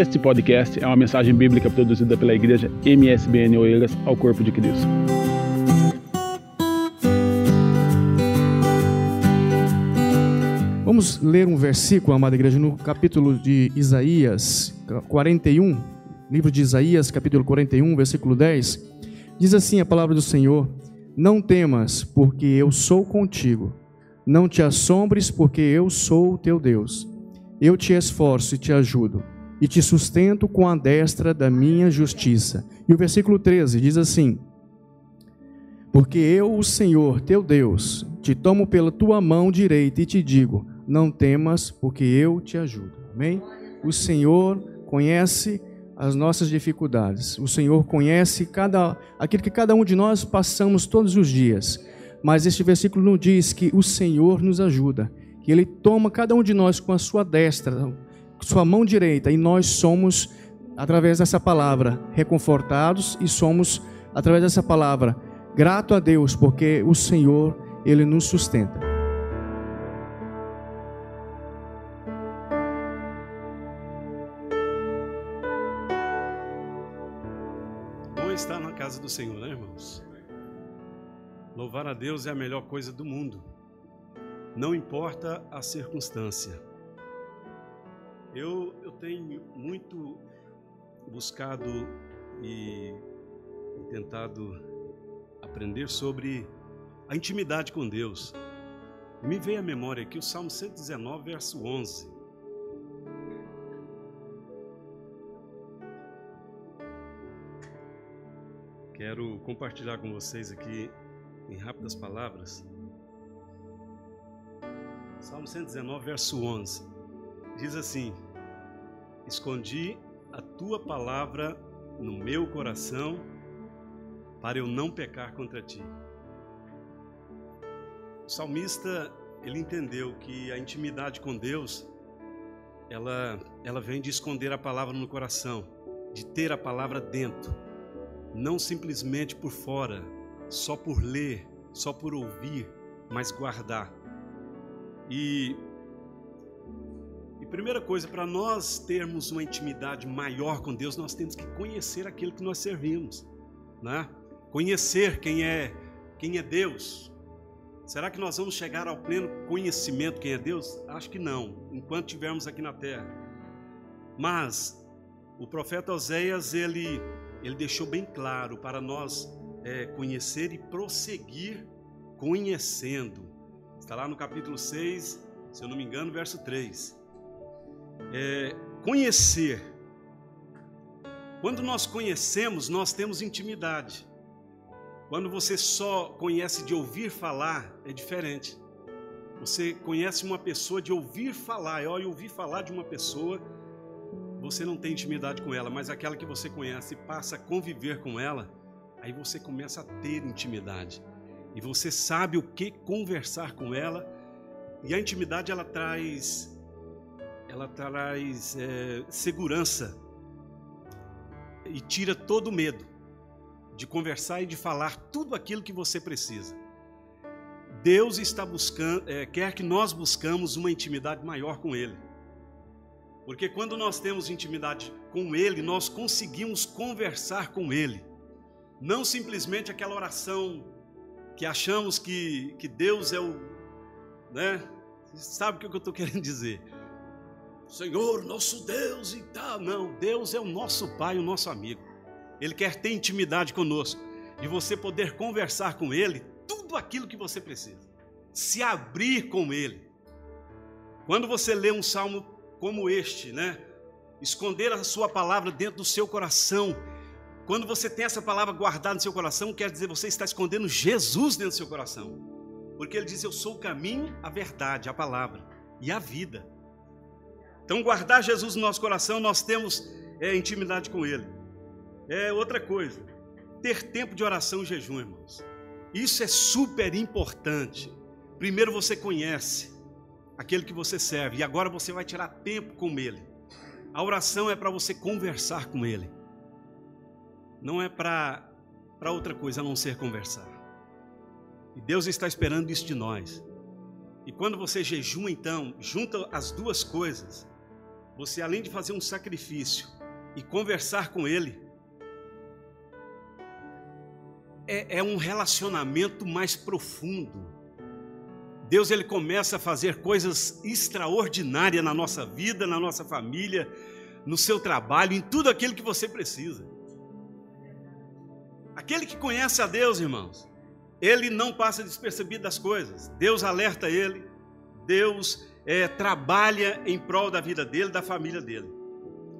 Este podcast é uma mensagem bíblica produzida pela igreja MSBN Oeiras ao Corpo de Cristo. Vamos ler um versículo, amada igreja, no capítulo de Isaías 41, livro de Isaías, capítulo 41, versículo 10. Diz assim a palavra do Senhor: Não temas, porque eu sou contigo. Não te assombres, porque eu sou o teu Deus. Eu te esforço e te ajudo e te sustento com a destra da minha justiça. E o versículo 13 diz assim: Porque eu, o Senhor teu Deus, te tomo pela tua mão direita e te digo: Não temas, porque eu te ajudo. Amém? O Senhor conhece as nossas dificuldades. O Senhor conhece cada aquilo que cada um de nós passamos todos os dias. Mas este versículo não diz que o Senhor nos ajuda, que ele toma cada um de nós com a sua destra, sua mão direita, e nós somos, através dessa palavra, reconfortados e somos, através dessa palavra, grato a Deus, porque o Senhor, Ele nos sustenta. Bom estar na casa do Senhor, né, irmãos? Louvar a Deus é a melhor coisa do mundo. Não importa a circunstância. Eu, eu tenho muito buscado e, e tentado aprender sobre a intimidade com Deus. Me veio à memória aqui o Salmo 119, verso 11. Quero compartilhar com vocês aqui, em rápidas palavras, Salmo 119, verso 11 diz assim: Escondi a tua palavra no meu coração para eu não pecar contra ti. O salmista, ele entendeu que a intimidade com Deus ela ela vem de esconder a palavra no coração, de ter a palavra dentro, não simplesmente por fora, só por ler, só por ouvir, mas guardar. E primeira coisa, para nós termos uma intimidade maior com Deus, nós temos que conhecer aquilo que nós servimos, né? Conhecer quem é, quem é Deus. Será que nós vamos chegar ao pleno conhecimento quem é Deus? Acho que não, enquanto estivermos aqui na terra. Mas o profeta Oséias, ele, ele deixou bem claro para nós é, conhecer e prosseguir conhecendo. Está lá no capítulo 6, se eu não me engano, verso 3 é, conhecer. Quando nós conhecemos, nós temos intimidade. Quando você só conhece de ouvir falar, é diferente. Você conhece uma pessoa de ouvir falar, e ouvir falar de uma pessoa, você não tem intimidade com ela, mas aquela que você conhece passa a conviver com ela, aí você começa a ter intimidade. E você sabe o que conversar com ela, e a intimidade ela traz ela traz é, segurança e tira todo o medo de conversar e de falar tudo aquilo que você precisa. Deus está buscando, é, quer que nós buscamos uma intimidade maior com Ele. Porque quando nós temos intimidade com Ele, nós conseguimos conversar com Ele. Não simplesmente aquela oração que achamos que, que Deus é o. Né? Sabe o que eu estou querendo dizer? Senhor, nosso Deus e tal. Não, Deus é o nosso Pai, o nosso amigo. Ele quer ter intimidade conosco, de você poder conversar com Ele tudo aquilo que você precisa, se abrir com Ele. Quando você lê um salmo como este, né? Esconder a sua palavra dentro do seu coração. Quando você tem essa palavra guardada no seu coração, quer dizer você está escondendo Jesus dentro do seu coração. Porque ele diz: Eu sou o caminho, a verdade, a palavra e a vida. Então, guardar Jesus no nosso coração, nós temos é, intimidade com Ele. É outra coisa, ter tempo de oração e jejum, irmãos. Isso é super importante. Primeiro você conhece aquele que você serve, e agora você vai tirar tempo com Ele. A oração é para você conversar com Ele, não é para outra coisa a não ser conversar. E Deus está esperando isso de nós. E quando você jejum, então, junta as duas coisas, você além de fazer um sacrifício e conversar com Ele, é, é um relacionamento mais profundo. Deus ele começa a fazer coisas extraordinárias na nossa vida, na nossa família, no seu trabalho, em tudo aquilo que você precisa. Aquele que conhece a Deus, irmãos, ele não passa despercebido das coisas. Deus alerta ele, Deus é, trabalha em prol da vida dele, da família dele.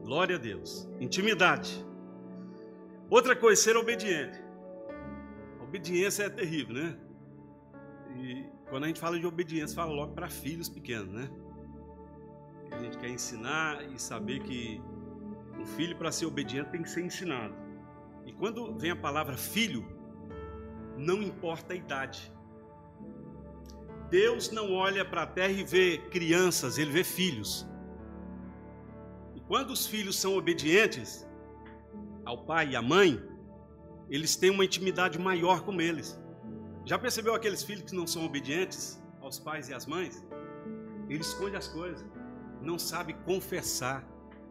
Glória a Deus. Intimidade. Outra coisa, ser obediente. obediência é terrível, né? E quando a gente fala de obediência, fala logo para filhos pequenos, né? A gente quer ensinar e saber que um filho, para ser obediente, tem que ser ensinado. E quando vem a palavra filho, não importa a idade. Deus não olha para a terra e vê crianças, ele vê filhos. E quando os filhos são obedientes ao pai e à mãe, eles têm uma intimidade maior com eles. Já percebeu aqueles filhos que não são obedientes aos pais e às mães? Ele esconde as coisas, não sabe confessar,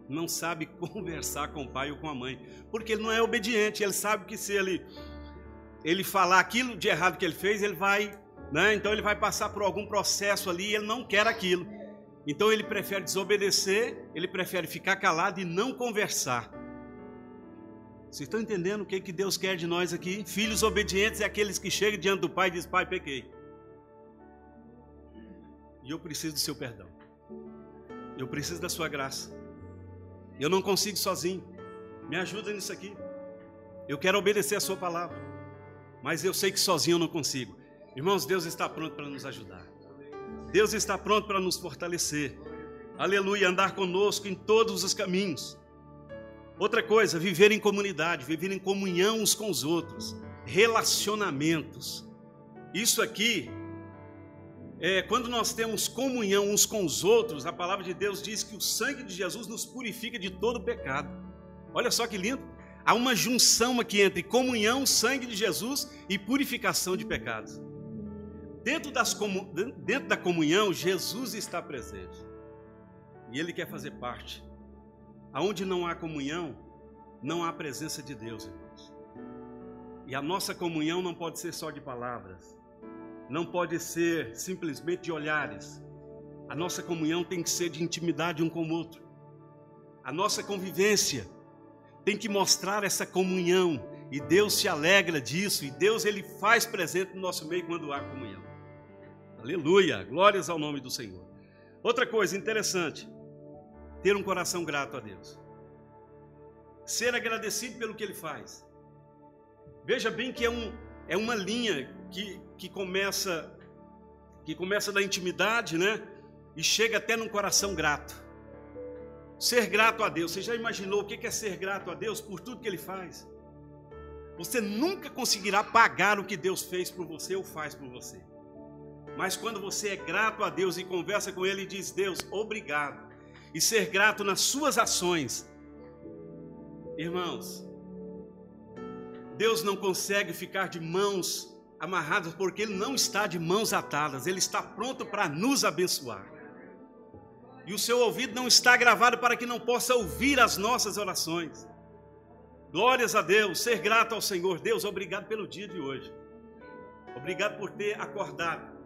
não sabe conversar com o pai ou com a mãe, porque ele não é obediente, ele sabe que se ele ele falar aquilo de errado que ele fez, ele vai, né? Então ele vai passar por algum processo ali, e ele não quer aquilo. Então ele prefere desobedecer, ele prefere ficar calado e não conversar. Vocês estão entendendo o que, que Deus quer de nós aqui? Filhos obedientes é aqueles que chegam diante do Pai e dizem: Pai, pequei. E eu preciso do seu perdão. Eu preciso da sua graça. Eu não consigo sozinho. Me ajuda nisso aqui. Eu quero obedecer a sua palavra. Mas eu sei que sozinho eu não consigo. Irmãos, Deus está pronto para nos ajudar. Deus está pronto para nos fortalecer. Aleluia, andar conosco em todos os caminhos. Outra coisa, viver em comunidade, viver em comunhão uns com os outros, relacionamentos. Isso aqui, é, quando nós temos comunhão uns com os outros, a palavra de Deus diz que o sangue de Jesus nos purifica de todo pecado. Olha só que lindo. Há uma junção aqui entre comunhão, sangue de Jesus e purificação de pecados. Dentro, dentro da comunhão, Jesus está presente. E Ele quer fazer parte. Aonde não há comunhão, não há presença de Deus, irmãos. E a nossa comunhão não pode ser só de palavras, não pode ser simplesmente de olhares. A nossa comunhão tem que ser de intimidade um com o outro. A nossa convivência tem que mostrar essa comunhão e Deus se alegra disso e Deus ele faz presente no nosso meio quando há comunhão. Aleluia, glórias ao nome do Senhor. Outra coisa interessante, ter um coração grato a Deus. Ser agradecido pelo que Ele faz. Veja bem que é, um, é uma linha que, que começa que começa da intimidade, né? E chega até num coração grato. Ser grato a Deus. Você já imaginou o que é ser grato a Deus por tudo que Ele faz? Você nunca conseguirá pagar o que Deus fez por você ou faz por você. Mas quando você é grato a Deus e conversa com Ele e diz: Deus, obrigado e ser grato nas suas ações. Irmãos, Deus não consegue ficar de mãos amarradas porque Ele não está de mãos atadas, Ele está pronto para nos abençoar. E o seu ouvido não está gravado para que não possa ouvir as nossas orações. Glórias a Deus, ser grato ao Senhor. Deus, obrigado pelo dia de hoje. Obrigado por ter acordado.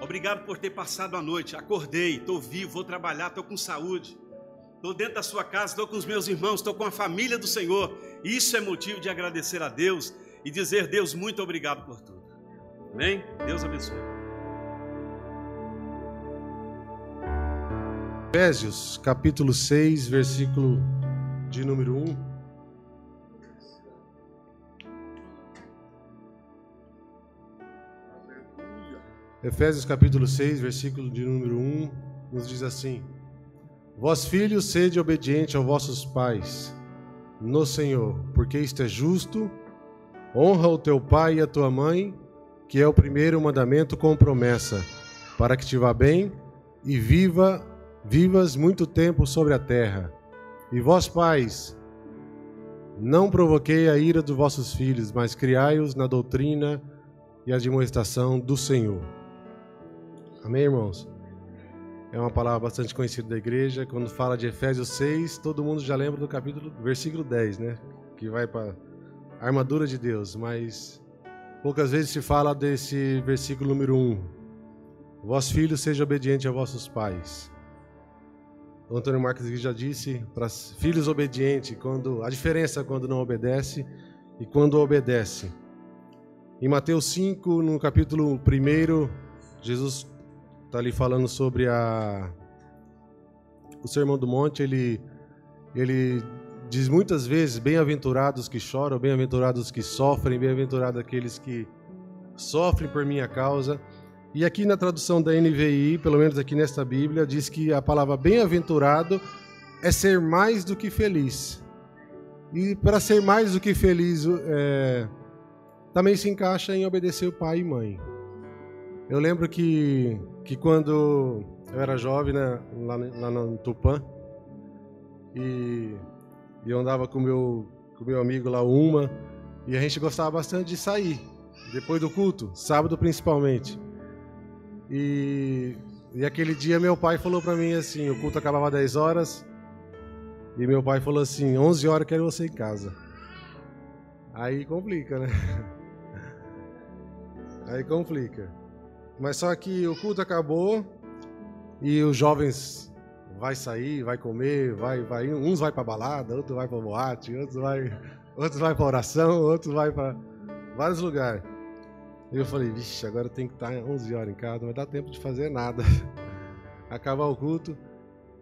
Obrigado por ter passado a noite. Acordei, estou vivo, vou trabalhar, estou com saúde. Estou dentro da sua casa, estou com os meus irmãos, estou com a família do Senhor. Isso é motivo de agradecer a Deus e dizer, Deus, muito obrigado por tudo. Amém? Deus abençoe. Efésios capítulo 6, versículo de número 1. Efésios capítulo 6, versículo de número 1, nos diz assim: Vós filhos, sede obediente aos vossos pais no Senhor, porque isto é justo. Honra o teu pai e a tua mãe, que é o primeiro mandamento com promessa, para que te vá bem e viva vivas muito tempo sobre a terra. E vós pais, não provoquei a ira dos vossos filhos, mas criai-os na doutrina e admoestação do Senhor. Amém, irmãos? é uma palavra bastante conhecida da igreja. Quando fala de Efésios 6, todo mundo já lembra do capítulo, versículo 10, né? Que vai para a armadura de Deus, mas poucas vezes se fala desse versículo número 1. Vós filhos, sejam obedientes a vossos pais. O Antônio Marques já disse para filhos obedientes, quando a diferença quando não obedece e quando obedece. Em Mateus 5, no capítulo 1, Jesus está ali falando sobre a o Sermão do Monte, ele ele diz muitas vezes: bem-aventurados que choram, bem-aventurados que sofrem, bem-aventurados aqueles que sofrem por minha causa. E aqui na tradução da NVI, pelo menos aqui nesta Bíblia, diz que a palavra bem-aventurado é ser mais do que feliz. E para ser mais do que feliz, é, também se encaixa em obedecer o pai e mãe. Eu lembro que, que quando eu era jovem, né, lá, lá no Tupã, e, e eu andava com meu, o meu amigo lá, Uma, e a gente gostava bastante de sair, depois do culto, sábado principalmente. E, e aquele dia meu pai falou para mim assim, o culto acabava às 10 horas, e meu pai falou assim, 11 horas quero você em casa. Aí complica, né? Aí complica. Mas só que o culto acabou e os jovens vai sair, vai comer, vai, vai, uns vai para balada, outros vai para boate, outros vai, outros vai para oração, outros vai para vários lugares. E eu falei, vixe, agora tem que estar 11 horas em casa, não vai dar tempo de fazer nada. Acabar o culto.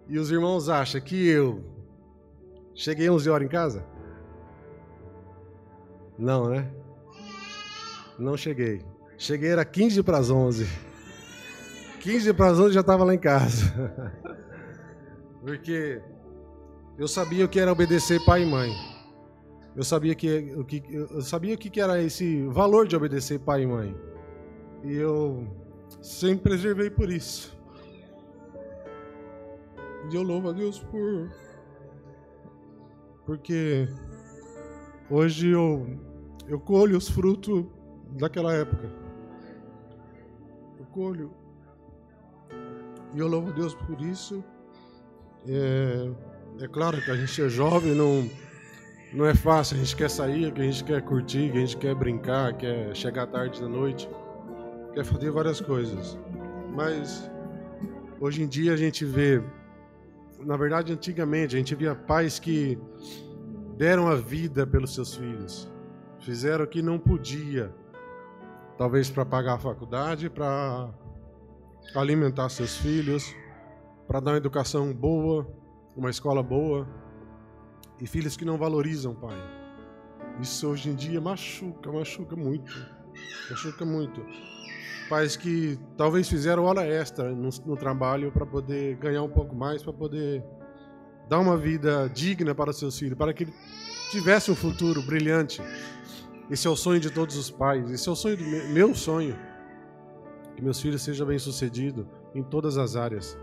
E os irmãos acham que eu cheguei 11 horas em casa? Não, né? Não cheguei. Cheguei, era 15 para as 11. 15 para as 11 já estava lá em casa. Porque eu sabia o que era obedecer pai e mãe. Eu sabia que, o que, eu sabia o que era esse valor de obedecer pai e mãe. E eu sempre preservei por isso. E eu louvo a Deus por. Porque hoje eu, eu colho os frutos daquela época orgulho. E eu louvo Deus por isso. É, é claro que a gente é jovem, não, não é fácil. A gente quer sair, que a gente quer curtir, que a gente quer brincar, quer chegar tarde da noite, quer fazer várias coisas. Mas hoje em dia a gente vê, na verdade, antigamente a gente via pais que deram a vida pelos seus filhos, fizeram o que não podia talvez para pagar a faculdade, para alimentar seus filhos, para dar uma educação boa, uma escola boa, e filhos que não valorizam pai. Isso hoje em dia machuca, machuca muito. Machuca muito. Pais que talvez fizeram hora extra no, no trabalho para poder ganhar um pouco mais, para poder dar uma vida digna para seus filhos, para que ele tivesse um futuro brilhante. Esse é o sonho de todos os pais. Esse é o sonho do meu, sonho. Que meus filhos sejam bem-sucedidos em todas as áreas.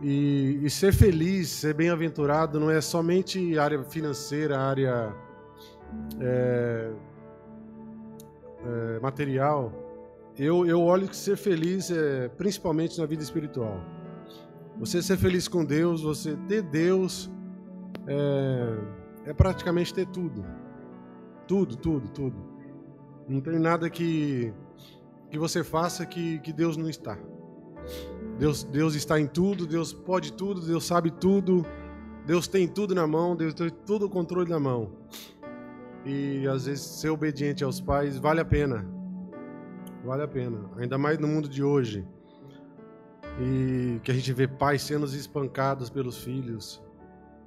E, e, ser feliz, ser bem-aventurado, não é somente área financeira, área é, é, material. Eu, eu olho que ser feliz é principalmente na vida espiritual. Você ser feliz com Deus, você ter Deus, é, é praticamente ter tudo. Tudo, tudo, tudo. Não tem nada que, que você faça que, que Deus não está. Deus, Deus está em tudo, Deus pode tudo, Deus sabe tudo, Deus tem tudo na mão, Deus tem todo o controle na mão. E às vezes ser obediente aos pais vale a pena. Vale a pena. Ainda mais no mundo de hoje. E que a gente vê pais sendo espancados pelos filhos,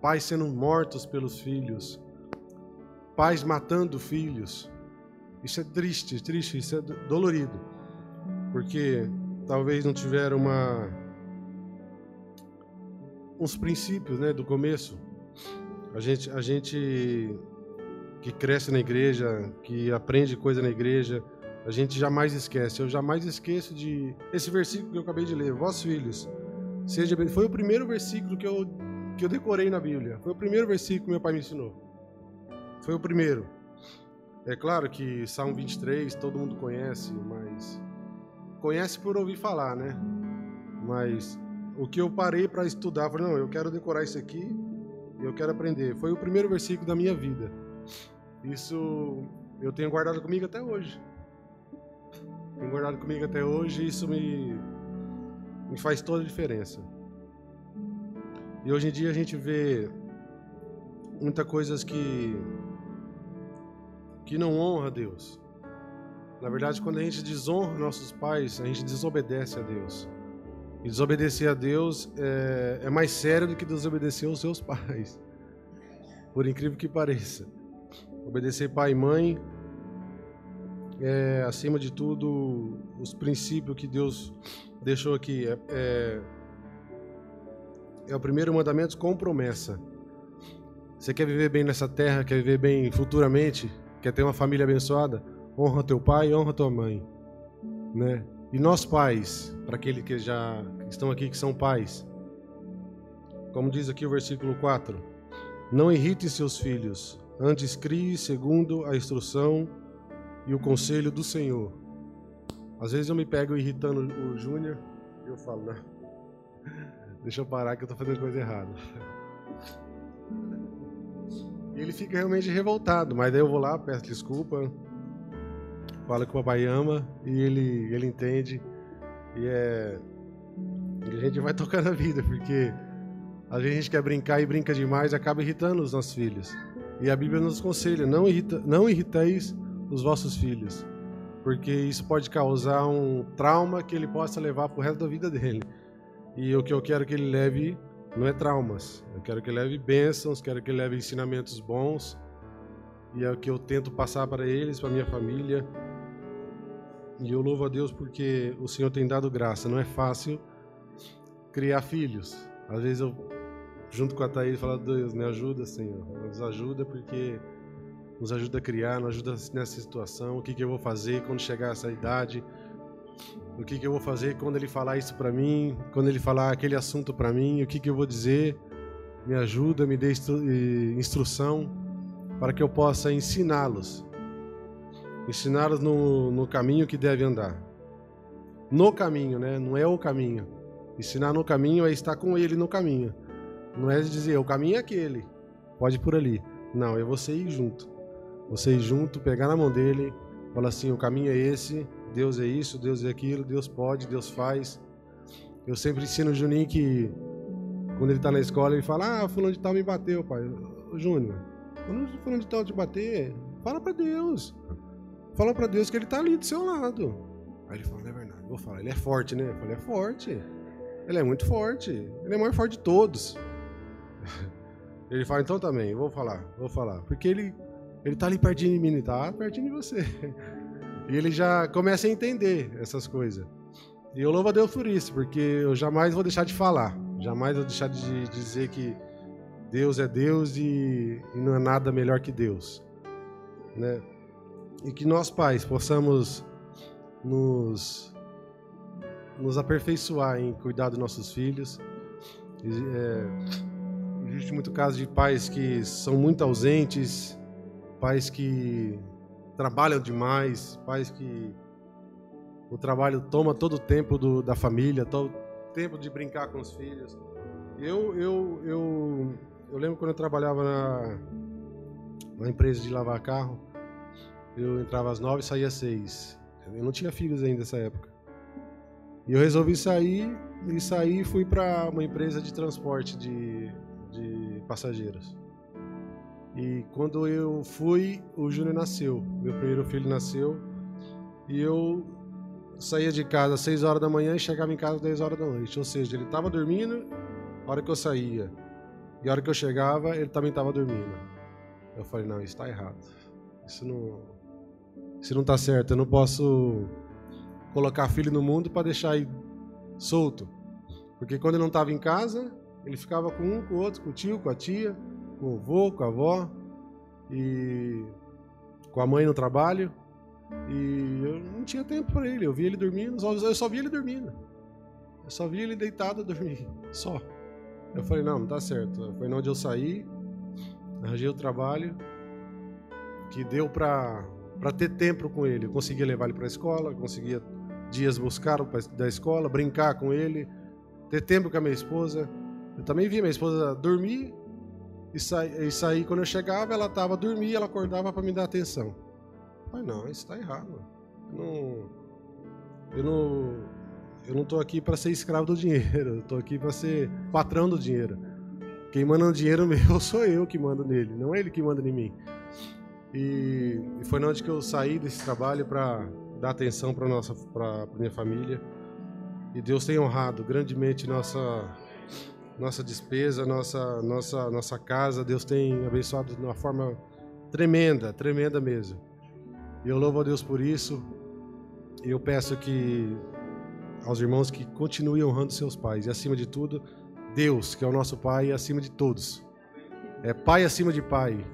pais sendo mortos pelos filhos, pais matando filhos. Isso é triste, triste, isso é dolorido. Porque talvez não tiveram uma uns princípios, né, do começo. A gente a gente que cresce na igreja, que aprende coisa na igreja, a gente jamais esquece. Eu jamais esqueço de esse versículo que eu acabei de ler, vós filhos, seja bem. Foi o primeiro versículo que eu que eu decorei na Bíblia. Foi o primeiro versículo que meu pai me ensinou. Foi o primeiro. É claro que Salmo 23 todo mundo conhece, mas conhece por ouvir falar, né? Mas o que eu parei para estudar, falei, não, eu quero decorar isso aqui, eu quero aprender. Foi o primeiro versículo da minha vida. Isso eu tenho guardado comigo até hoje. Tenho guardado comigo até hoje e isso me, me faz toda a diferença. E hoje em dia a gente vê muitas coisas que que não honra a Deus. Na verdade, quando a gente desonra nossos pais, a gente desobedece a Deus. E desobedecer a Deus é, é mais sério do que desobedecer aos seus pais. Por incrível que pareça. Obedecer pai e mãe é, acima de tudo, os princípios que Deus deixou aqui. É, é, é o primeiro mandamento com promessa. Você quer viver bem nessa terra, quer viver bem futuramente, quer ter uma família abençoada? honra teu pai, honra tua mãe, né? E nós pais, para aqueles que já estão aqui que são pais, como diz aqui o versículo 4, não irrite seus filhos, antes crie segundo a instrução e o conselho do Senhor. Às vezes eu me pego irritando o Júnior e eu falo, não, deixa eu parar que eu tô fazendo coisa errada. E ele fica realmente revoltado, mas daí eu vou lá, peço desculpa, fala que o papai ama e ele, ele entende. E é. E a gente vai tocando a vida, porque a gente quer brincar e brinca demais e acaba irritando os nossos filhos. E a Bíblia nos aconselha: não, irrita, não irriteis os vossos filhos, porque isso pode causar um trauma que ele possa levar para o resto da vida dele. E o que eu quero que ele leve não é traumas, eu quero que ele leve bênçãos, quero que ele leve ensinamentos bons. E é o que eu tento passar para eles, para minha família, e eu louvo a Deus porque o Senhor tem dado graça. Não é fácil criar filhos. Às vezes eu, junto com a Thaís, falo, Deus, me ajuda, Senhor. Nos ajuda porque nos ajuda a criar, nos ajuda nessa situação. O que, que eu vou fazer quando chegar essa idade? O que, que eu vou fazer quando ele falar isso para mim? Quando ele falar aquele assunto para mim? O que, que eu vou dizer? Me ajuda, me dê instru instrução para que eu possa ensiná-los ensiná-los no, no caminho que deve andar. No caminho, né? Não é o caminho. Ensinar no caminho é estar com ele no caminho. Não é dizer, o caminho é aquele, pode ir por ali. Não, é você ir junto. Você ir junto, pegar na mão dele, falar assim: o caminho é esse, Deus é isso, Deus é aquilo, Deus pode, Deus faz. Eu sempre ensino o Juninho que, quando ele está na escola, ele fala: Ah, fulano de tal me bateu, pai. Ô, Júnior, quando fulano de tal te bater, fala para Deus. Fala para Deus que ele tá ali do seu lado. Aí ele fala, é verdade. Eu falar, ele é forte, né? Eu falei, é forte. Ele é muito forte. Ele é o maior forte de todos. Ele fala, então também, eu vou falar, vou falar. Porque ele, ele tá ali pertinho de mim, tá pertinho de você. E ele já começa a entender essas coisas. E eu louvo a Deus por isso, porque eu jamais vou deixar de falar. Jamais vou deixar de dizer que Deus é Deus e, não é nada melhor que Deus. Né? e que nós pais possamos nos, nos aperfeiçoar em cuidar dos nossos filhos. É, existe muito caso de pais que são muito ausentes, pais que trabalham demais, pais que o trabalho toma todo o tempo do, da família, todo o tempo de brincar com os filhos. Eu, eu, eu, eu lembro quando eu trabalhava na, na empresa de lavar carro, eu entrava às nove e saía às seis. Eu não tinha filhos ainda nessa época. E eu resolvi sair e saí e fui para uma empresa de transporte de, de passageiros. E quando eu fui, o Júnior nasceu. Meu primeiro filho nasceu. E eu saía de casa às 6 horas da manhã e chegava em casa às 10 horas da noite. Ou seja, ele estava dormindo na hora que eu saía. E a hora que eu chegava, ele também estava dormindo. Eu falei, não, isso está errado. Isso não, não tá certo. Eu não posso colocar filho no mundo para deixar ele solto. Porque quando ele não estava em casa, ele ficava com um, com o outro, com o tio, com a tia, com o avô, com a avó, e com a mãe no trabalho. E eu não tinha tempo para ele. Eu via ele dormindo, eu só via ele dormindo. Eu só via ele deitado dormir, só. Eu falei, não, não tá certo. Foi onde eu saí, arranjei o trabalho, que deu para para ter tempo com ele. Eu conseguia levar ele para a escola, conseguia dias buscar da escola, brincar com ele, ter tempo com a minha esposa. Eu também via minha esposa dormir e sair, e sair quando eu chegava, ela estava dormir, ela acordava para me dar atenção. Mas não, isso está errado. Eu não, eu não, eu não tô aqui para ser escravo do dinheiro. Eu tô aqui para ser patrão do dinheiro. Quem manda no dinheiro meu sou eu que mando nele, não é ele que manda em mim. E, e foi onde que eu saí desse trabalho para dar atenção para nossa, para minha família. E Deus tem honrado grandemente nossa nossa despesa, nossa nossa nossa casa. Deus tem abençoado de uma forma tremenda, tremenda mesmo. E eu louvo a Deus por isso. E eu peço que aos irmãos que continuem honrando seus pais e acima de tudo, Deus, que é o nosso pai acima de todos. É pai acima de pai,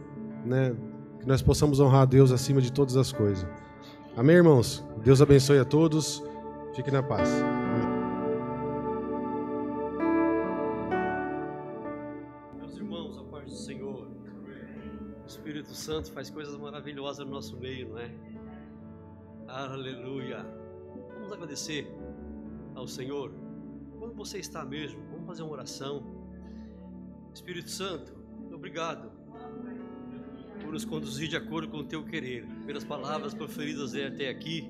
né? Que nós possamos honrar a Deus acima de todas as coisas. Amém, irmãos? Deus abençoe a todos. Fique na paz. Santo faz coisas maravilhosas no nosso meio, não é? Aleluia. Vamos agradecer ao Senhor. Quando você está mesmo, vamos fazer uma oração. Espírito Santo, obrigado por nos conduzir de acordo com o teu querer, pelas palavras proferidas até aqui.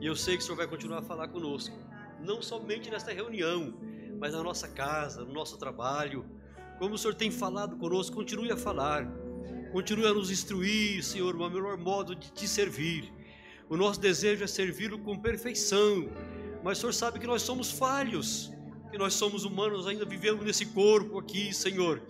E eu sei que o Senhor vai continuar a falar conosco, não somente nesta reunião, mas na nossa casa, no nosso trabalho. Como o Senhor tem falado conosco, continue a falar, continue a nos instruir, Senhor, o melhor modo de te servir. O nosso desejo é servi-lo com perfeição, mas o Senhor sabe que nós somos falhos, que nós somos humanos, ainda vivemos nesse corpo aqui, Senhor.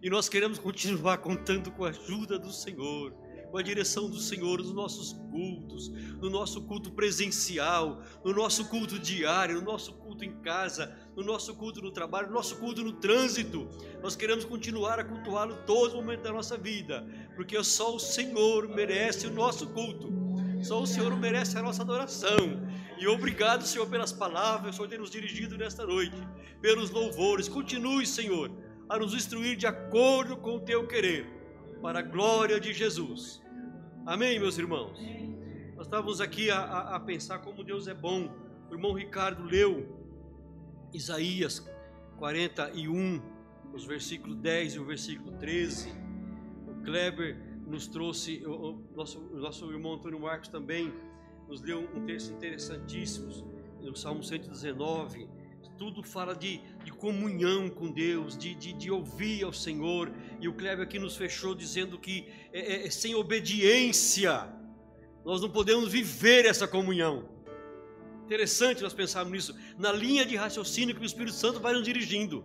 E nós queremos continuar contando com a ajuda do Senhor, com a direção do Senhor nos nossos cultos, no nosso culto presencial, no nosso culto diário, no nosso culto em casa, no nosso culto no trabalho, no nosso culto no trânsito. Nós queremos continuar a cultuá-lo todo momento da nossa vida, porque só o Senhor merece o nosso culto. Só o Senhor merece a nossa adoração. E obrigado, Senhor, pelas palavras que o Senhor nos dirigido nesta noite, pelos louvores. Continue, Senhor, a nos instruir de acordo com o teu querer, para a glória de Jesus. Amém, meus irmãos? Nós estávamos aqui a, a, a pensar como Deus é bom. O irmão Ricardo leu Isaías 41, os versículos 10 e o versículo 13. O Kleber nos trouxe, o, nosso, o nosso irmão Antônio Marcos também nos deu um texto interessantíssimo, no Salmo 119 tudo fala de, de comunhão com Deus, de, de, de, ouvir ao Senhor. E o Kleber aqui nos fechou dizendo que é, é, é, sem obediência nós não podemos viver essa comunhão. Interessante nós pensarmos nisso, na linha de raciocínio que o Espírito Santo vai nos dirigindo.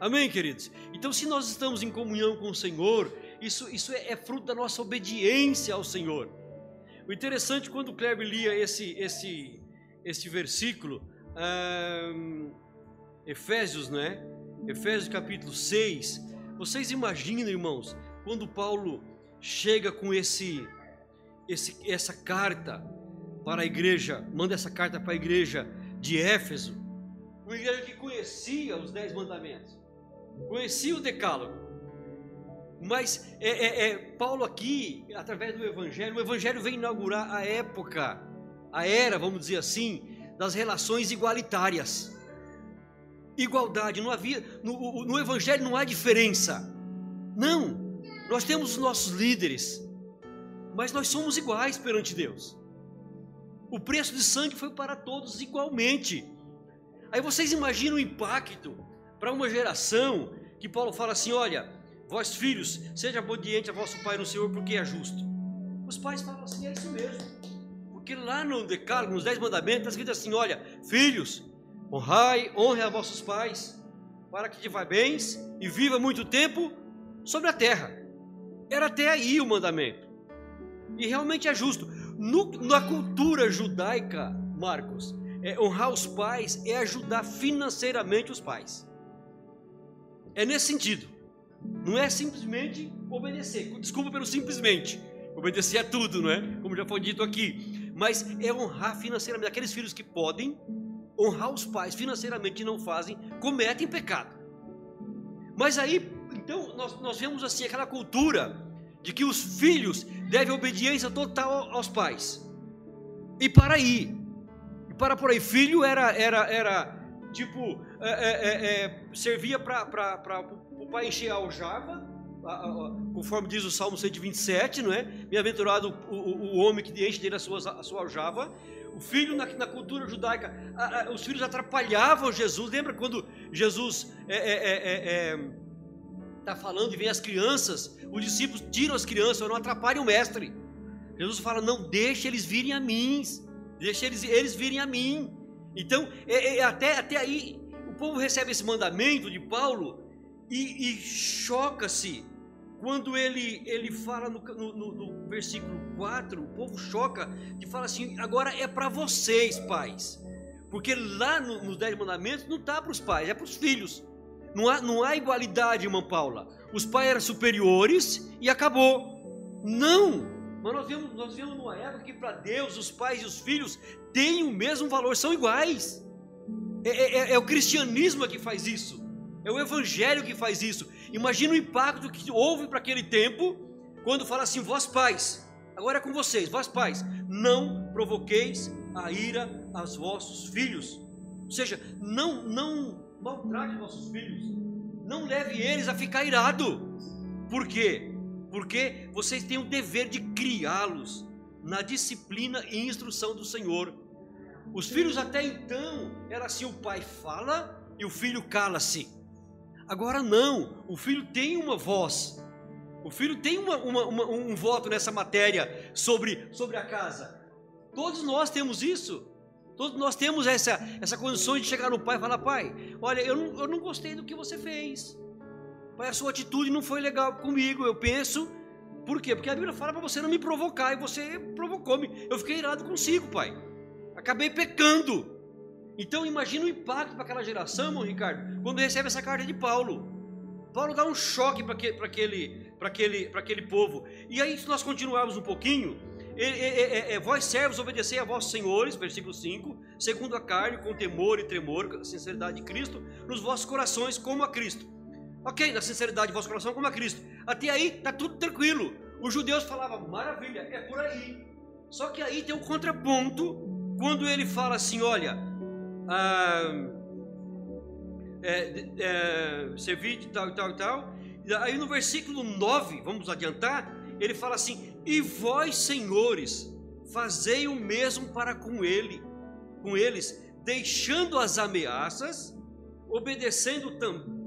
Amém, queridos? Então, se nós estamos em comunhão com o Senhor, isso, isso é, é fruto da nossa obediência ao Senhor. O interessante, quando o Kleber lia esse, esse, esse versículo, Efésios, né? Efésios capítulo 6. Vocês imaginam, irmãos, quando Paulo chega com esse, esse essa carta para a igreja, manda essa carta para a igreja de Éfeso, uma igreja que conhecia os dez mandamentos, conhecia o decálogo, mas é, é, é, Paulo aqui, através do Evangelho, o Evangelho vem inaugurar a época, a era, vamos dizer assim, das relações igualitárias. Igualdade, não havia, no, no Evangelho não há diferença. Não, nós temos os nossos líderes, mas nós somos iguais perante Deus. O preço de sangue foi para todos igualmente. Aí vocês imaginam o impacto para uma geração que Paulo fala assim: olha, vós filhos, seja obediente a vosso pai no Senhor, porque é justo. Os pais falam assim: é isso mesmo. Porque lá no Decálogo, nos Dez Mandamentos, está escrito assim: olha, filhos, honrai, honre a vossos pais, para que te vá bens e viva muito tempo sobre a terra. Era até aí o mandamento. E realmente é justo. No, na cultura judaica, Marcos, é, honrar os pais é ajudar financeiramente os pais. É nesse sentido. Não é simplesmente obedecer. Desculpa pelo simplesmente. Obedecer a tudo, não é? Como já foi dito aqui mas é honrar financeiramente. Aqueles filhos que podem honrar os pais financeiramente e não fazem, cometem pecado. Mas aí, então, nós, nós vemos assim aquela cultura de que os filhos devem obediência total aos pais. E para aí, e para por aí, filho era era era tipo, é, é, é, é servia para o pai encher a aljava, conforme diz o Salmo 127, não é? Bem-aventurado o, o, o, homem que enche dele a sua, a sua aljava. O filho, na, na cultura judaica, os filhos atrapalhavam Jesus. Lembra quando Jesus está é, tá falando e vem as crianças, os discípulos tiram as crianças, não atrapalhem o mestre. Jesus fala: não, deixe eles virem a mim, deixe eles, eles virem a mim. Então, é, é, até, até aí, o povo recebe esse mandamento de Paulo e, e choca-se. Quando ele, ele fala no, no, no, versículo 4, o povo choca e fala assim: agora é para vocês, pais. Porque lá no, nos Dez Mandamentos não está para os pais, é para os filhos. Não há, não há igualdade, irmã Paula. Os pais eram superiores e acabou. Não! Mas nós vemos, nós vemos numa época que para Deus os pais e os filhos têm o mesmo valor, são iguais. É, é, é, é o cristianismo que faz isso. É o evangelho que faz isso. Imagina o impacto que houve para aquele tempo quando fala assim: vós pais, agora é com vocês, vós pais, não provoqueis a ira aos vossos filhos. Ou seja, não não maltrate vossos filhos. Não leve eles a ficar irado. Por quê? porque vocês têm o dever de criá-los na disciplina e instrução do Senhor. Os filhos até então era assim: o pai fala e o filho cala-se. Agora não, o filho tem uma voz, o filho tem uma, uma, uma, um voto nessa matéria sobre, sobre a casa. Todos nós temos isso. Todos nós temos essa, essa condição de chegar no pai e falar: Pai, olha, eu não, eu não gostei do que você fez. Pai, a sua atitude não foi legal comigo, eu penso. Por quê? Porque a Bíblia fala para você não me provocar e você provocou-me. Eu fiquei irado consigo, pai. Acabei pecando. Então imagina o impacto para aquela geração, irmão Ricardo, quando recebe essa carta de Paulo. Paulo dá um choque para aquele, para aquele, aquele povo. E aí, se nós continuarmos um pouquinho, é, é, é, é, vós servos, obedecei a vossos senhores, versículo 5, segundo a carne, com temor e tremor, a sinceridade de Cristo, nos vossos corações, como a Cristo. Ok, na sinceridade de vosso coração como a Cristo. Até aí tá tudo tranquilo. Os judeus falavam, maravilha, é por aí. Só que aí tem um contraponto quando ele fala assim: olha, ah, é, é, servir de tal e tal e tal. Aí no versículo 9, vamos adiantar, ele fala assim: E vós, senhores, fazei o mesmo para com ele, com eles, deixando as ameaças, obedecendo também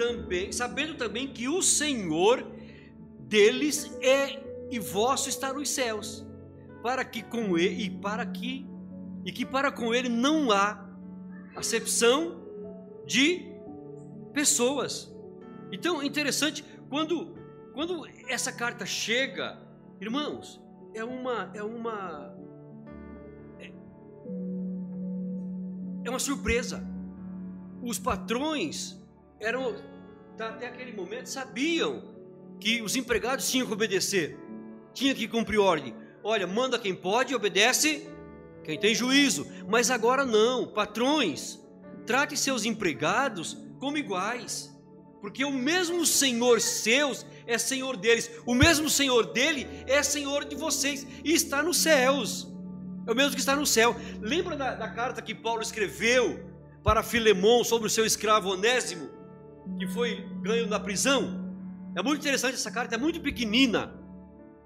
também, sabendo também que o Senhor deles é e vosso está nos céus, para que com ele e para que e que para com ele não há acepção de pessoas. Então, interessante quando quando essa carta chega, irmãos, é uma é uma é, é uma surpresa. Os patrões eram até aquele momento sabiam que os empregados tinham que obedecer, tinham que cumprir ordem. Olha, manda quem pode, obedece quem tem juízo. Mas agora não, patrões, trate seus empregados como iguais, porque o mesmo Senhor seus é Senhor deles, o mesmo Senhor dele é Senhor de vocês e está nos céus. É o mesmo que está no céu. Lembra da, da carta que Paulo escreveu para Filemão sobre o seu escravo Onésimo? que foi ganho na prisão. É muito interessante essa carta, é muito pequenina.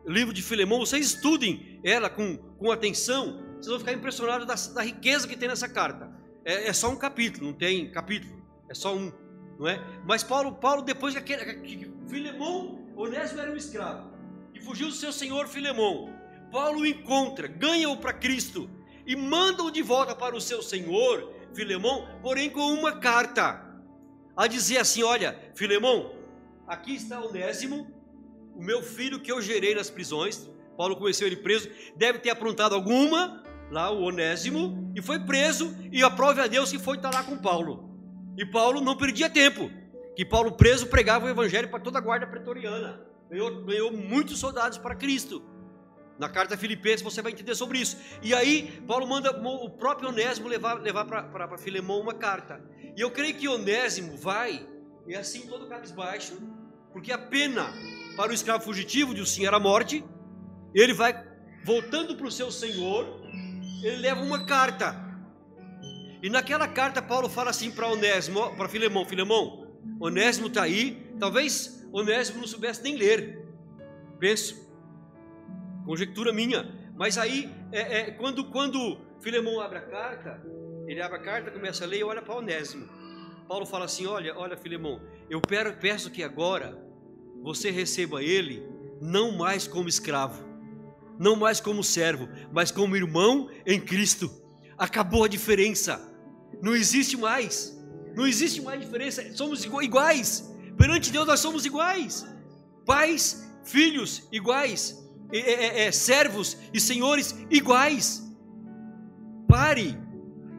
O livro de Filemão, vocês estudem ela com, com atenção, vocês vão ficar impressionados da, da riqueza que tem nessa carta. É, é, só um capítulo, não tem capítulo, é só um, não é? Mas Paulo, Paulo depois que, que Filemão, Onésimo era um escravo, e fugiu do seu senhor Filemão, Paulo o encontra, ganha-o para Cristo, e manda-o de volta para o seu senhor, Filemão, porém com uma carta a dizer assim: Olha, Filemão, aqui está Onésimo, o meu filho que eu gerei nas prisões. Paulo conheceu ele preso, deve ter aprontado alguma, lá o Onésimo, e foi preso, e aprove a Deus que foi estar lá com Paulo. E Paulo não perdia tempo, que Paulo preso pregava o evangelho para toda a guarda pretoriana, ganhou, ganhou muitos soldados para Cristo. Na carta Filipenses você vai entender sobre isso. E aí, Paulo manda o próprio Onésimo levar, levar para Filemão uma carta. E eu creio que Onésimo vai, e assim todo cabisbaixo, porque a pena para o escravo fugitivo de Sim era a morte. Ele vai voltando para o seu senhor, ele leva uma carta. E naquela carta Paulo fala assim para Onésimo, para Filemão, Filemão, Onésimo está aí, talvez Onésimo não soubesse nem ler, penso, conjectura minha, mas aí é, é, quando, quando Filemão abre a carta, ele abre a carta, começa a ler e olha para Onésimo, Paulo fala assim, olha, olha Filemão, eu peço que agora você receba ele não mais como escravo, não mais como servo, mas como irmão em Cristo. Acabou a diferença, não existe mais, não existe mais diferença, somos iguais, perante Deus nós somos iguais, pais, filhos iguais, é, é, é, servos e senhores iguais. Pare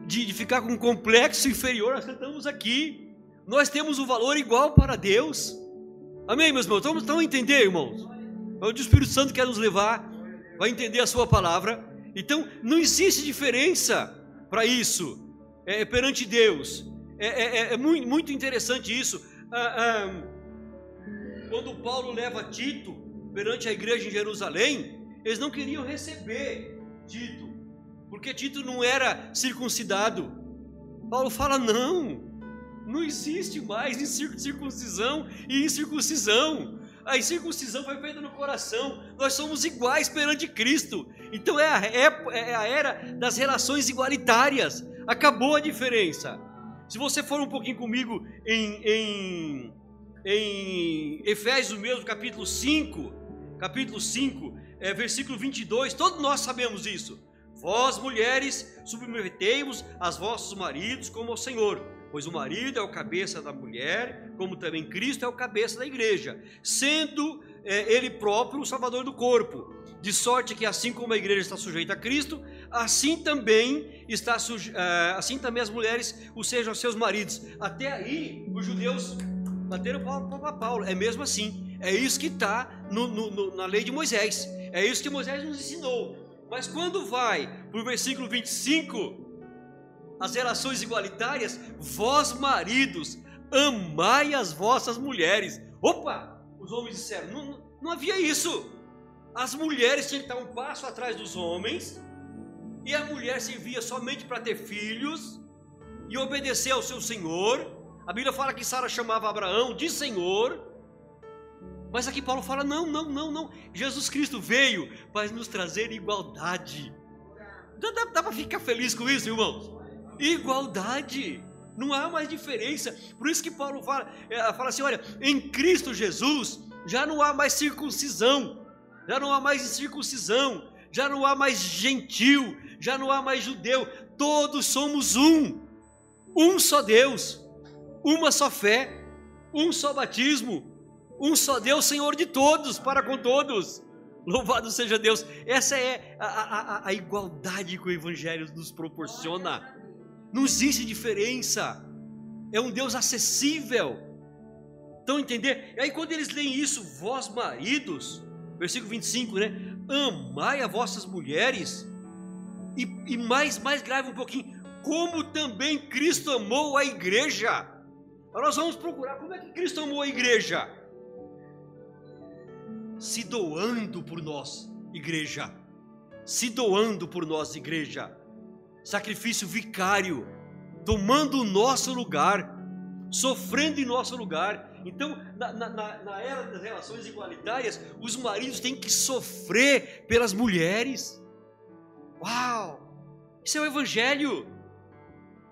de, de ficar com um complexo inferior, nós estamos aqui, nós temos um valor igual para Deus. Amém, meus irmãos? Estão, a entender, irmãos? Onde o Espírito Santo quer nos levar, vai entender a sua palavra. Então, não existe diferença para isso é, é, perante Deus. É, é, é, é muito, muito, interessante isso. Ah, ah, quando Paulo leva Tito perante a igreja em Jerusalém, eles não queriam receber Tito, porque Tito não era circuncidado. Paulo fala: não, não existe mais circuncisão e incircuncisão. A incircuncisão foi feita no coração. Nós somos iguais perante Cristo. Então é a, é a era das relações igualitárias. Acabou a diferença. Se você for um pouquinho comigo em, em, em Efésios mesmo, capítulo 5, capítulo 5, é, versículo 22, todos nós sabemos isso. Vós, mulheres, submetei-vos aos vossos maridos como ao Senhor pois o marido é o cabeça da mulher, como também Cristo é o cabeça da igreja, sendo é, ele próprio o salvador do corpo. De sorte que assim como a igreja está sujeita a Cristo, assim também está é, assim também as mulheres o sejam aos seus maridos. Até aí os judeus bateram para Paulo. É mesmo assim. É isso que está na lei de Moisés. É isso que Moisés nos ensinou. Mas quando vai para o versículo 25, as relações igualitárias, vós maridos, amai as vossas mulheres. Opa! Os homens disseram, não, não, havia isso. As mulheres tinham que estar um passo atrás dos homens, e a mulher servia somente para ter filhos e obedecer ao seu senhor. A Bíblia fala que Sara chamava Abraão de senhor. Mas aqui Paulo fala: não, não, não, não. Jesus Cristo veio para nos trazer igualdade. Dá, dá, dá para ficar feliz com isso, irmãos? Igualdade. Não há mais diferença. Por isso que Paulo fala, é, fala assim: olha, em Cristo Jesus já não há mais circuncisão, já não há mais circuncisão, já não há mais gentil, já não há mais judeu. Todos somos um, um só Deus, uma só fé, um só batismo, um só Deus, Senhor de todos, para com todos. Louvado seja Deus. Essa é a, a, a igualdade que o Evangelho nos proporciona. Não existe diferença. É um Deus acessível. Então entender? E aí quando eles leem isso, vós maridos, versículo 25, né? Amai as vossas mulheres. E, e mais, mais grave um pouquinho, como também Cristo amou a igreja. Nós vamos procurar como é que Cristo amou a igreja. Se doando por nós, igreja. Se doando por nós, igreja sacrifício vicário, tomando o nosso lugar, sofrendo em nosso lugar. Então, na, na, na, era das relações igualitárias, os maridos têm que sofrer pelas mulheres. Uau! Isso é o Evangelho.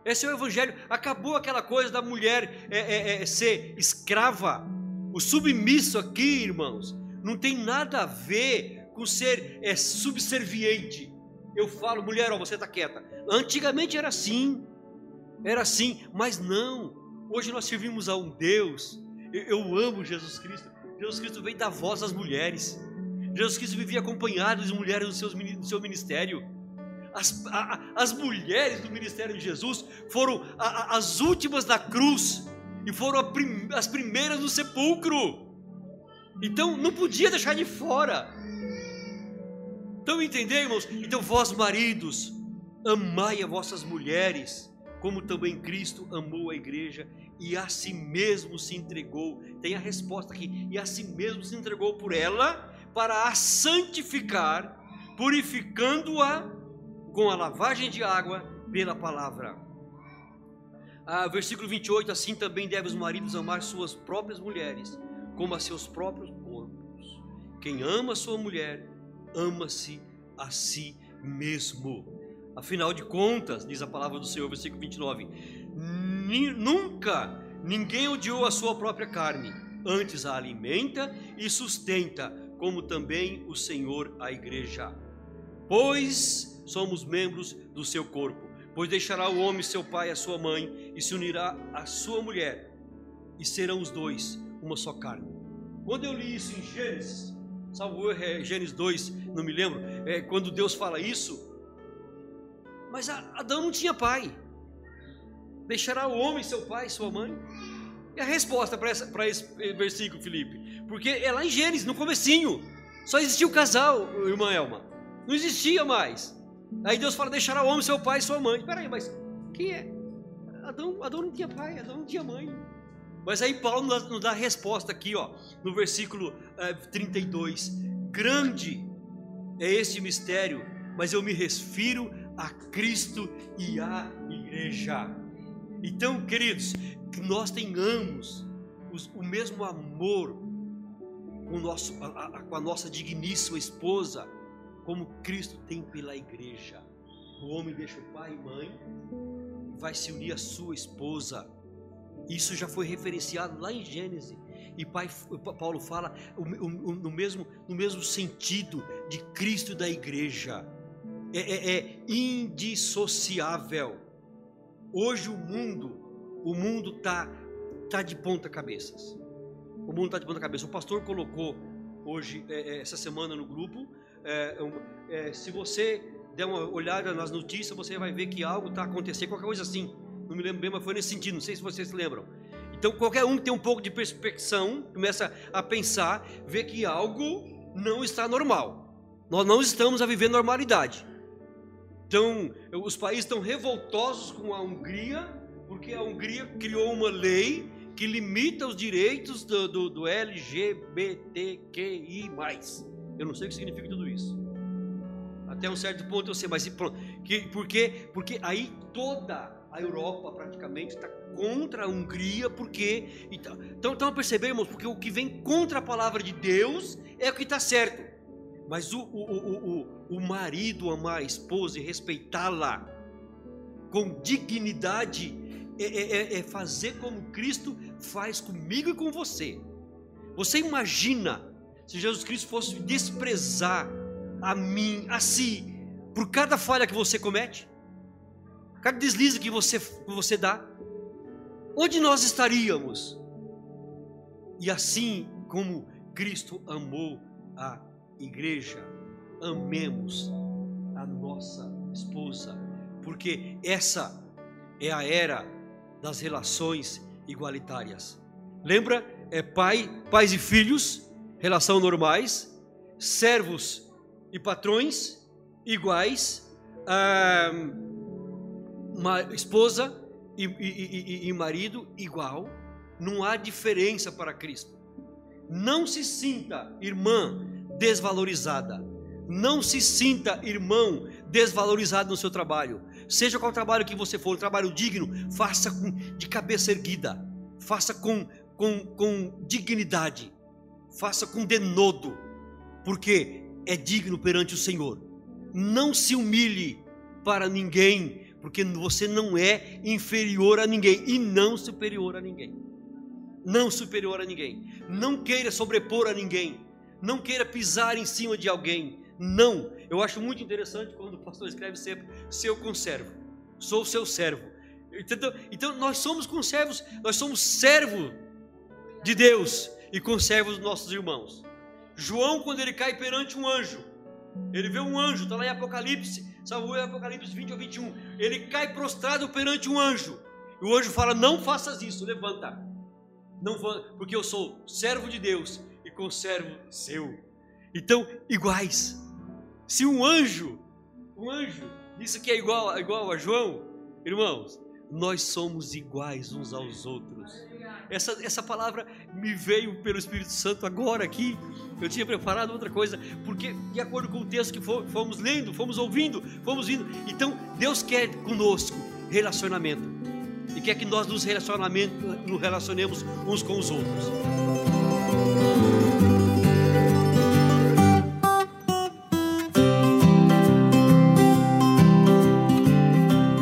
Esse é o Evangelho. Acabou aquela coisa da mulher é, é, é, ser escrava. O submisso aqui, irmãos, não tem nada a ver com ser é, subserviente. Eu falo, mulher, ó, você está quieta. Antigamente era assim, era assim, mas não. Hoje nós servimos a um Deus. Eu, eu amo Jesus Cristo. Jesus Cristo veio dar voz às mulheres. Jesus Cristo vivia acompanhado de mulheres no, seus, no seu ministério. As, a, as mulheres do ministério de Jesus foram a, a, as últimas da cruz e foram prim, as primeiras no sepulcro. Então não podia deixar de fora. Então entendemos? Então vós maridos, amai as vossas mulheres, como também Cristo amou a igreja e a si mesmo se entregou. Tem a resposta aqui, e a si mesmo se entregou por ela para a santificar, purificando-a com a lavagem de água pela palavra, Ah, versículo 28, assim também devem os maridos amar suas próprias mulheres, como a seus próprios corpos. Quem ama sua mulher, ama-se a si mesmo. Afinal de contas, diz a palavra do Senhor, versículo 29, nunca ninguém odiou a sua própria carne, antes a alimenta e sustenta, como também o Senhor a igreja. Pois somos membros do seu corpo. Pois deixará o homem seu pai e a sua mãe, e se unirá à sua mulher, e serão os dois uma só carne. Quando eu li isso em Gênesis, salvo é, Gênesis 2, não me lembro, é, quando Deus fala isso, mas Adão não tinha pai. Deixará o homem seu pai sua mãe? E a resposta para esse versículo, Felipe? Porque é lá em Gênesis, no comecinho. Só existia o casal, irmã Elma. Não existia mais. Aí Deus fala: deixará o homem seu pai e sua mãe. Peraí, mas quem é? Adão, Adão não tinha pai, Adão não tinha mãe. Mas aí Paulo nos dá a resposta aqui, ó, no versículo é, 32. Grande é este mistério, mas eu me refiro a Cristo e à igreja. Então, queridos, que nós tenhamos os, o mesmo amor com, nosso, a, a, com a nossa digníssima esposa, como Cristo tem pela igreja. O homem deixa o pai e mãe, vai se unir à sua esposa. Isso já foi referenciado lá em Gênesis. E pai, Paulo fala no mesmo, no mesmo sentido de Cristo e da igreja. É, é, é indissociável. Hoje o mundo, o mundo está tá de ponta cabeças. O mundo está de ponta cabeça. O pastor colocou hoje, é, é essa semana no grupo, é, é, se você der uma olhada nas notícias, você vai ver que algo está acontecendo, qualquer coisa assim. Não me lembro bem, mas foi nesse sentido, não sei se vocês se lembram. Então, qualquer um que tem um pouco de perspecção, começa a pensar, vê que algo não está normal. Nós não estamos a viver normalidade. Então, os países estão revoltosos com a Hungria, porque a Hungria criou uma lei que limita os direitos do, do, do LGBTQI. Eu não sei o que significa tudo isso. Até um certo ponto eu sei, mas pronto. Que, por quê? Porque aí toda a Europa praticamente está contra a Hungria, porque. Então, então, então percebemos, porque o que vem contra a palavra de Deus é o que está certo. Mas o, o, o, o, o marido amar a esposa e respeitá-la com dignidade é, é, é, é fazer como Cristo faz comigo e com você. Você imagina se Jesus Cristo fosse desprezar a mim, a si, por cada falha que você comete, cada deslize que você, que você dá, onde nós estaríamos? E assim como Cristo amou a igreja, amemos a nossa esposa, porque essa é a era das relações igualitárias. Lembra? É pai, pais e filhos, relação normais, servos e patrões iguais, ah, esposa e, e, e, e marido igual, não há diferença para Cristo. Não se sinta, irmã, desvalorizada. Não se sinta, irmão, desvalorizado no seu trabalho. Seja qual trabalho que você for, um trabalho digno, faça com, de cabeça erguida, faça com, com, com dignidade faça com denodo, porque é digno perante o Senhor. Não se humilhe para ninguém, porque você não é inferior a ninguém e não superior a ninguém. Não superior a ninguém. Não queira sobrepor a ninguém. Não queira pisar em cima de alguém. Não. Eu acho muito interessante quando o pastor escreve sempre: seu conservo. Sou seu servo. Então, então nós somos conservos, nós somos servo de Deus e conserva os nossos irmãos. João, quando ele cai perante um anjo, ele vê um anjo, está lá em Apocalipse, em Apocalipse 20 ou 21. Ele cai prostrado perante um anjo. E o anjo fala: Não faças isso, levanta. Não porque eu sou servo de Deus e conservo seu. Então, iguais. Se um anjo, um anjo, disse que é igual, igual a João, irmãos, nós somos iguais uns aos outros. Essa, essa palavra me veio pelo Espírito Santo agora aqui. Eu tinha preparado outra coisa, porque de acordo com o texto que fomos lendo, fomos ouvindo, fomos vindo. Então, Deus quer conosco relacionamento. e quer que nós nos, relacionamento, nos relacionemos uns com os outros.